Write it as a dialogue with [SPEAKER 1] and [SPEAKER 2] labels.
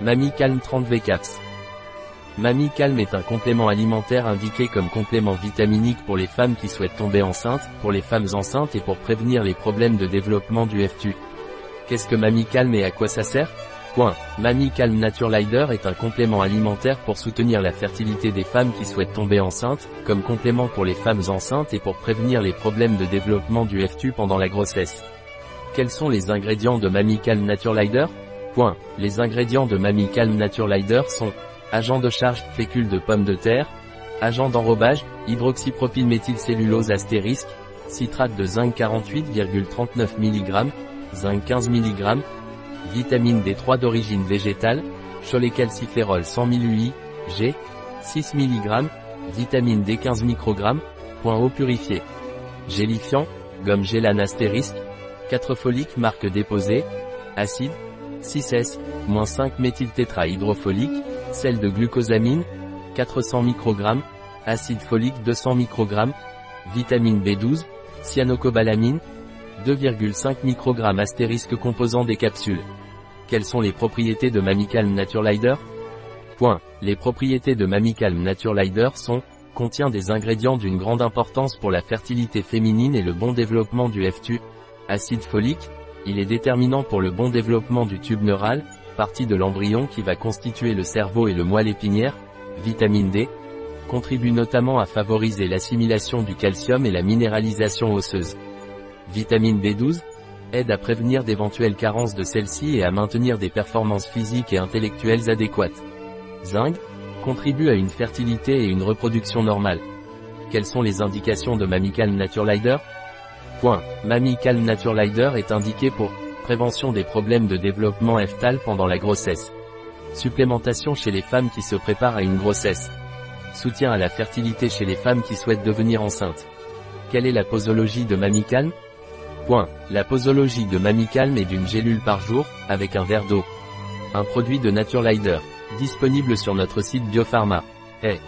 [SPEAKER 1] Mamie Calm 30 V-Caps. Mamie Calm est un complément alimentaire indiqué comme complément vitaminique pour les femmes qui souhaitent tomber enceintes, pour les femmes enceintes et pour prévenir les problèmes de développement du FTU. Qu'est-ce que Mamie Calm et à quoi ça sert? Point. Mamie Calm Naturelider est un complément alimentaire pour soutenir la fertilité des femmes qui souhaitent tomber enceintes, comme complément pour les femmes enceintes et pour prévenir les problèmes de développement du FTU pendant la grossesse. Quels sont les ingrédients de Mamie Calm Naturelider Les ingrédients de Mamie Calm Naturelider sont agent de charge, fécule de pommes de terre, agent d'enrobage, hydroxypropylméthylcellulose astérisque, citrate de zinc 48,39 mg, zinc 15 mg, vitamine D3 d'origine végétale, cholécalciférol 100 000 UI, G, 6 mg, vitamine D 15 microgrammes, point eau purifiée. Gélifiant, gomme gélane astérisque, 4 foliques marque déposée, acide, 6S, 5 méthyltétrahydrofolique, sel de glucosamine, 400 microgrammes, acide folique 200 microgrammes, vitamine B12, cyanocobalamine, 2,5 microgrammes astérisque composant des capsules. Quelles sont les propriétés de Mamicalm Naturelider Point. Les propriétés de Mamicalm Naturelider sont contient des ingrédients d'une grande importance pour la fertilité féminine et le bon développement du FTU. Acide folique, il est déterminant pour le bon développement du tube neural, partie de l'embryon qui va constituer le cerveau et le moelle épinière. Vitamine D, contribue notamment à favoriser l'assimilation du calcium et la minéralisation osseuse. Vitamine B12 aide à prévenir d'éventuelles carences de celle-ci et à maintenir des performances physiques et intellectuelles adéquates. Zinc contribue à une fertilité et une reproduction normale. Quelles sont les indications de Mamicalm Naturelider Point. Mamicalm Naturelider est indiqué pour prévention des problèmes de développement ftal pendant la grossesse. Supplémentation chez les femmes qui se préparent à une grossesse. Soutien à la fertilité chez les femmes qui souhaitent devenir enceintes. Quelle est la posologie de Mamicalm Point. La posologie de Mamicalm est d'une gélule par jour, avec un verre d'eau. Un produit de Naturelider. Disponible sur notre site Biopharma. Hey.